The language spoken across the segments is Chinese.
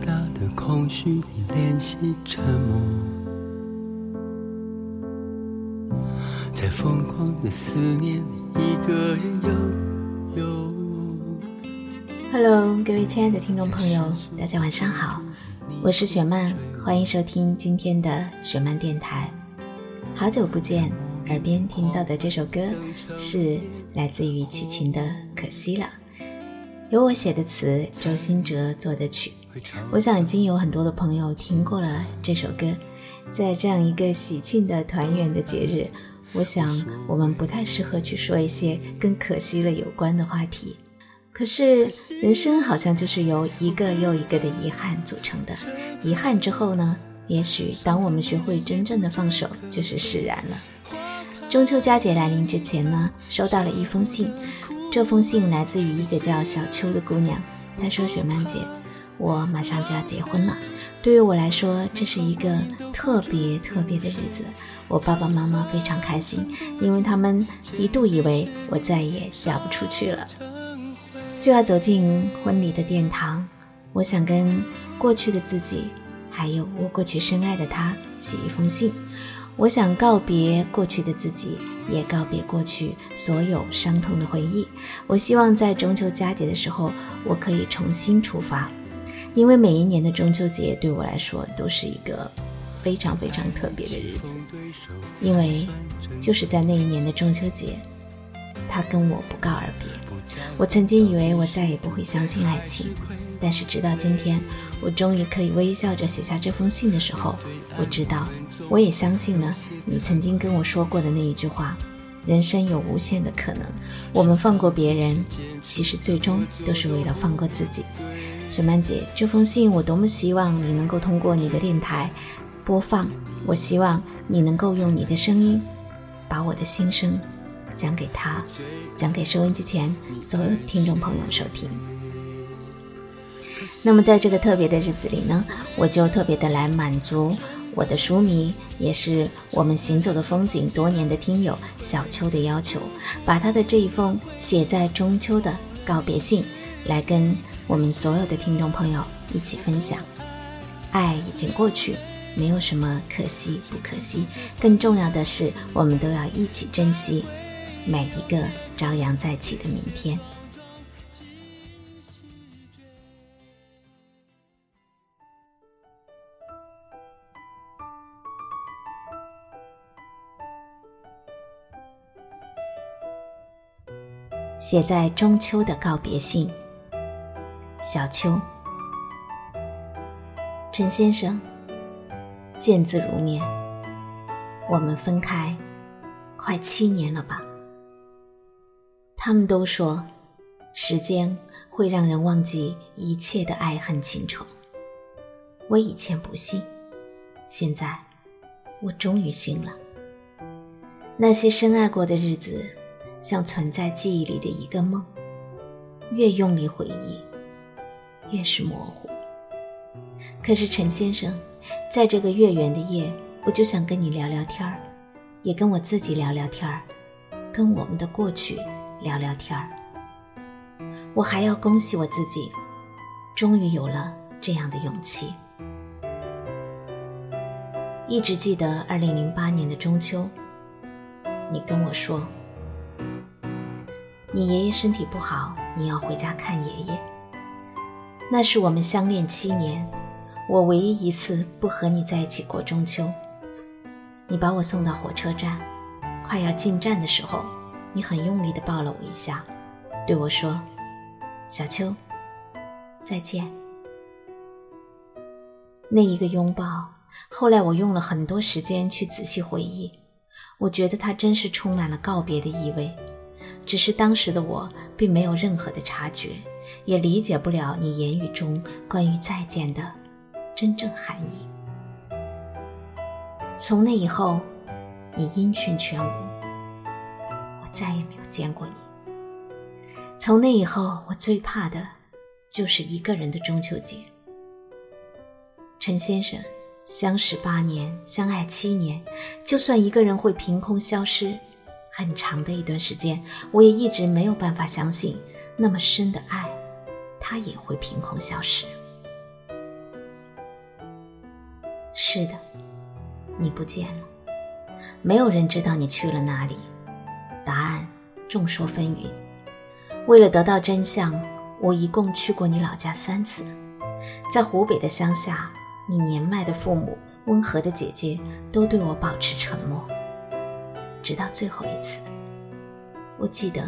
大的空虚里练习沉默，在疯狂的思念里，一个人游游。Hello，各位亲爱的听众朋友，大家晚上好，我是雪曼，欢迎收听今天的雪曼电台。好久不见，耳边听到的这首歌是来自于齐秦的《可惜了》。有我写的词，周兴哲做的曲，我想已经有很多的朋友听过了这首歌。在这样一个喜庆的团圆的节日，我想我们不太适合去说一些跟可惜了有关的话题。可是人生好像就是由一个又一个的遗憾组成的，遗憾之后呢，也许当我们学会真正的放手，就是释然了。中秋佳节来临之前呢，收到了一封信。这封信来自于一个叫小秋的姑娘，她说：“雪曼姐，我马上就要结婚了。对于我来说，这是一个特别特别的日子。我爸爸妈妈非常开心，因为他们一度以为我再也嫁不出去了，就要走进婚礼的殿堂。我想跟过去的自己，还有我过去深爱的他，写一封信。我想告别过去的自己。”也告别过去所有伤痛的回忆。我希望在中秋佳节的时候，我可以重新出发，因为每一年的中秋节对我来说都是一个非常非常特别的日子。因为就是在那一年的中秋节，他跟我不告而别。我曾经以为我再也不会相信爱情，但是直到今天，我终于可以微笑着写下这封信的时候，我知道，我也相信了你曾经跟我说过的那一句话：人生有无限的可能。我们放过别人，其实最终都是为了放过自己。雪曼姐，这封信我多么希望你能够通过你的电台播放，我希望你能够用你的声音，把我的心声。讲给他，讲给收音机前所有的听众朋友收听。那么，在这个特别的日子里呢，我就特别的来满足我的书迷，也是我们行走的风景多年的听友小秋的要求，把他的这一封写在中秋的告别信，来跟我们所有的听众朋友一起分享。爱已经过去，没有什么可惜不可惜，更重要的是，我们都要一起珍惜。每一个朝阳再起的明天，写在中秋的告别信。小秋，陈先生，见字如面。我们分开快七年了吧？他们都说，时间会让人忘记一切的爱恨情仇。我以前不信，现在我终于信了。那些深爱过的日子，像存在记忆里的一个梦，越用力回忆，越是模糊。可是陈先生，在这个月圆的夜，我就想跟你聊聊天儿，也跟我自己聊聊天儿，跟我们的过去。聊聊天儿，我还要恭喜我自己，终于有了这样的勇气。一直记得二零零八年的中秋，你跟我说，你爷爷身体不好，你要回家看爷爷。那是我们相恋七年，我唯一一次不和你在一起过中秋。你把我送到火车站，快要进站的时候。你很用力的抱了我一下，对我说：“小秋，再见。”那一个拥抱，后来我用了很多时间去仔细回忆，我觉得它真是充满了告别的意味。只是当时的我并没有任何的察觉，也理解不了你言语中关于再见的真正含义。从那以后，你音讯全无。我再也没有见过你。从那以后，我最怕的，就是一个人的中秋节。陈先生，相识八年，相爱七年，就算一个人会凭空消失，很长的一段时间，我也一直没有办法相信，那么深的爱，他也会凭空消失。是的，你不见了，没有人知道你去了哪里。答案众说纷纭。为了得到真相，我一共去过你老家三次，在湖北的乡下，你年迈的父母、温和的姐姐都对我保持沉默，直到最后一次。我记得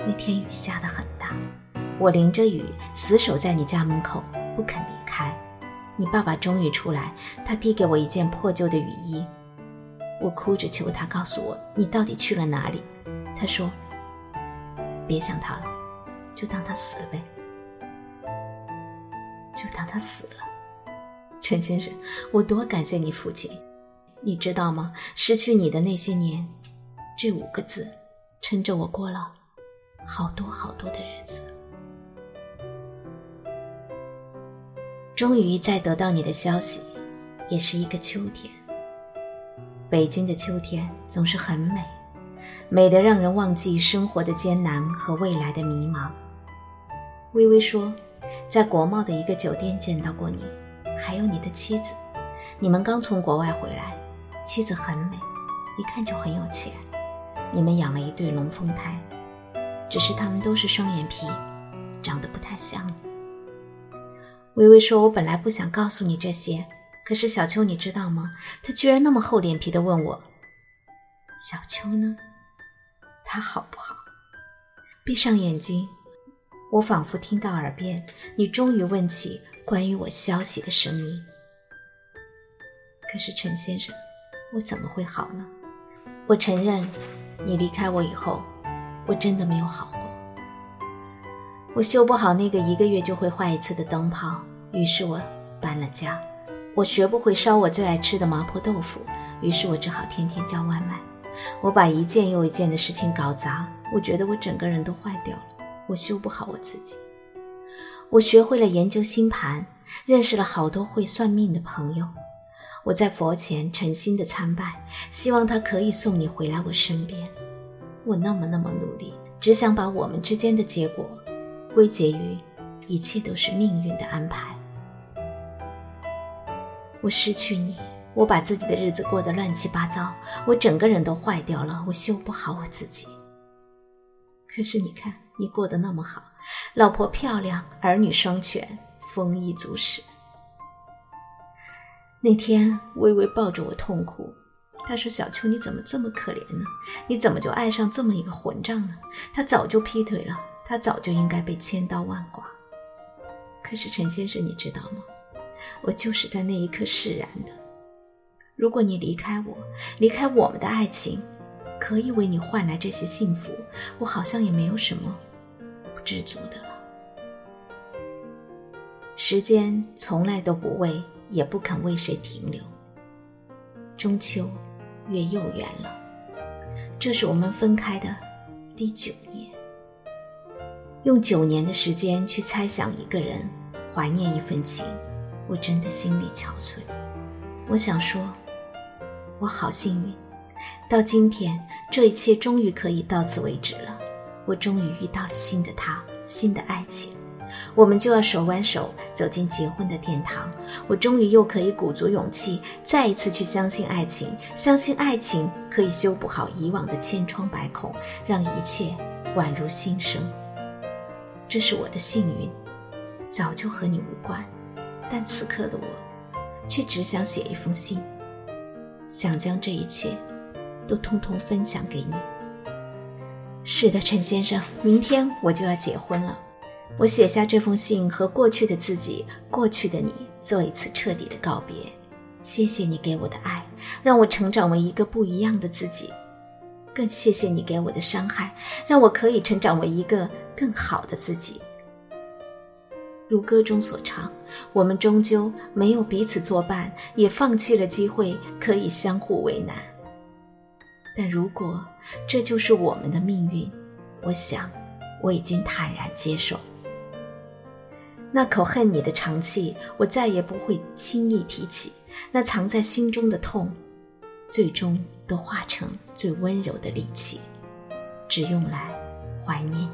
那天雨下得很大，我淋着雨死守在你家门口不肯离开。你爸爸终于出来，他递给我一件破旧的雨衣，我哭着求他告诉我你到底去了哪里。他说：“别想他了，就当他死了呗，就当他死了。”陈先生，我多感谢你父亲，你知道吗？失去你的那些年，这五个字，撑着我过了好多好多的日子。终于再得到你的消息，也是一个秋天。北京的秋天总是很美，美得让人忘记生活的艰难和未来的迷茫。微微说，在国贸的一个酒店见到过你，还有你的妻子。你们刚从国外回来，妻子很美，一看就很有钱。你们养了一对龙凤胎，只是他们都是双眼皮，长得不太像你。微微说：“我本来不想告诉你这些，可是小秋，你知道吗？他居然那么厚脸皮的问我：小秋呢？他好不好？”闭上眼睛，我仿佛听到耳边你终于问起关于我消息的声音。可是陈先生，我怎么会好呢？我承认，你离开我以后，我真的没有好。我修不好那个一个月就会坏一次的灯泡。于是我搬了家，我学不会烧我最爱吃的麻婆豆腐，于是我只好天天叫外卖。我把一件又一件的事情搞砸，我觉得我整个人都坏掉了，我修不好我自己。我学会了研究星盘，认识了好多会算命的朋友。我在佛前诚心的参拜，希望他可以送你回来我身边。我那么那么努力，只想把我们之间的结果归结于一切都是命运的安排。我失去你，我把自己的日子过得乱七八糟，我整个人都坏掉了，我修不好我自己。可是你看，你过得那么好，老婆漂亮，儿女双全，丰衣足食。那天，微微抱着我痛哭，她说：“小秋，你怎么这么可怜呢？你怎么就爱上这么一个混账呢？他早就劈腿了，他早就应该被千刀万剐。”可是陈先生，你知道吗？我就是在那一刻释然的。如果你离开我，离开我们的爱情，可以为你换来这些幸福，我好像也没有什么不知足的了。时间从来都不为，也不肯为谁停留。中秋，月又圆了，这是我们分开的第九。用九年的时间去猜想一个人，怀念一份情。我真的心里憔悴，我想说，我好幸运，到今天这一切终于可以到此为止了。我终于遇到了新的他，新的爱情，我们就要手挽手走进结婚的殿堂。我终于又可以鼓足勇气，再一次去相信爱情，相信爱情可以修补好以往的千疮百孔，让一切宛如新生。这是我的幸运，早就和你无关。但此刻的我，却只想写一封信，想将这一切都通通分享给你。是的，陈先生，明天我就要结婚了。我写下这封信，和过去的自己、过去的你做一次彻底的告别。谢谢你给我的爱，让我成长为一个不一样的自己；更谢谢你给我的伤害，让我可以成长为一个更好的自己。如歌中所唱，我们终究没有彼此作伴，也放弃了机会可以相互为难。但如果这就是我们的命运，我想我已经坦然接受。那口恨你的长气，我再也不会轻易提起；那藏在心中的痛，最终都化成最温柔的利器，只用来怀念。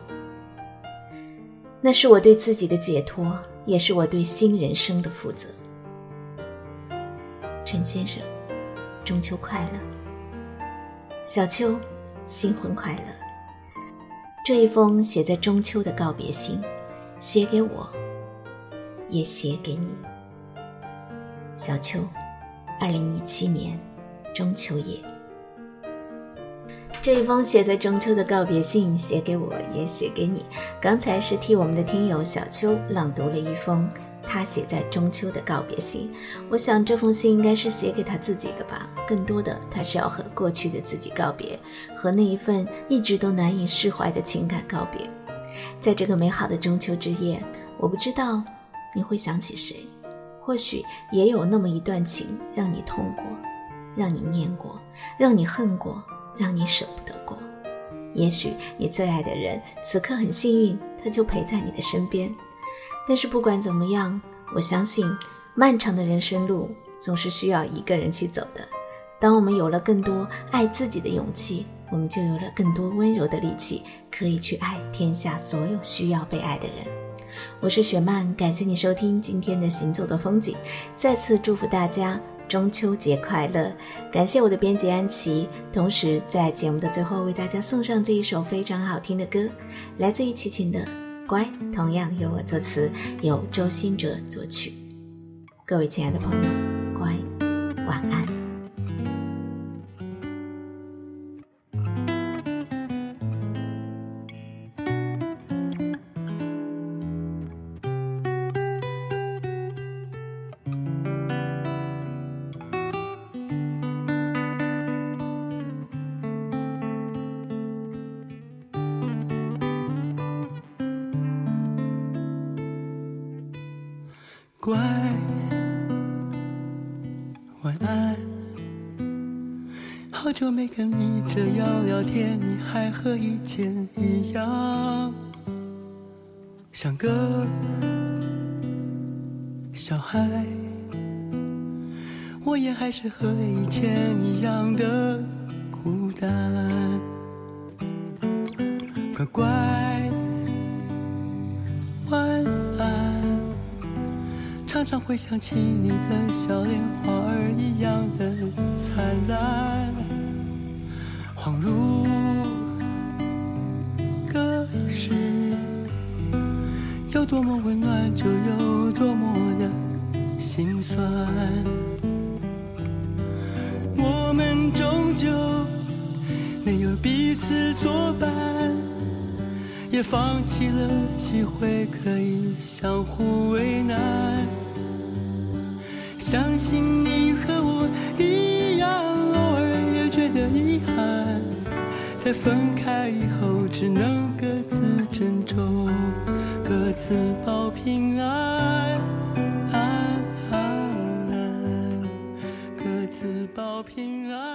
那是我对自己的解脱，也是我对新人生的负责。陈先生，中秋快乐！小秋，新婚快乐！这一封写在中秋的告别信，写给我，也写给你。小秋，二零一七年中秋夜。这一封写在中秋的告别信，写给我，也写给你。刚才是替我们的听友小秋朗读了一封。他写在中秋的告别信，我想这封信应该是写给他自己的吧。更多的，他是要和过去的自己告别，和那一份一直都难以释怀的情感告别。在这个美好的中秋之夜，我不知道你会想起谁，或许也有那么一段情让你痛过，让你念过，让你恨过，让你舍不得过。也许你最爱的人此刻很幸运，他就陪在你的身边。但是不管怎么样，我相信漫长的人生路总是需要一个人去走的。当我们有了更多爱自己的勇气，我们就有了更多温柔的力气，可以去爱天下所有需要被爱的人。我是雪曼，感谢你收听今天的行走的风景，再次祝福大家中秋节快乐！感谢我的编辑安琪，同时在节目的最后为大家送上这一首非常好听的歌，来自于齐秦的。乖，同样由我作词，由周兴哲作曲。各位亲爱的朋友，乖，晚安。乖，晚安。好久没跟你这样聊天，你还和以前一样，像个小孩。我也还是和以前一样的孤单。乖乖。常常会想起你的笑脸，花儿一样的灿烂，恍如隔世。有多么温暖，就有多么的心酸。我们终究没有彼此作伴，也放弃了机会可以相互为难。相信你和我一样偶尔也觉得遗憾。在分开以后只能各自珍重各自保平安安安安各自保平安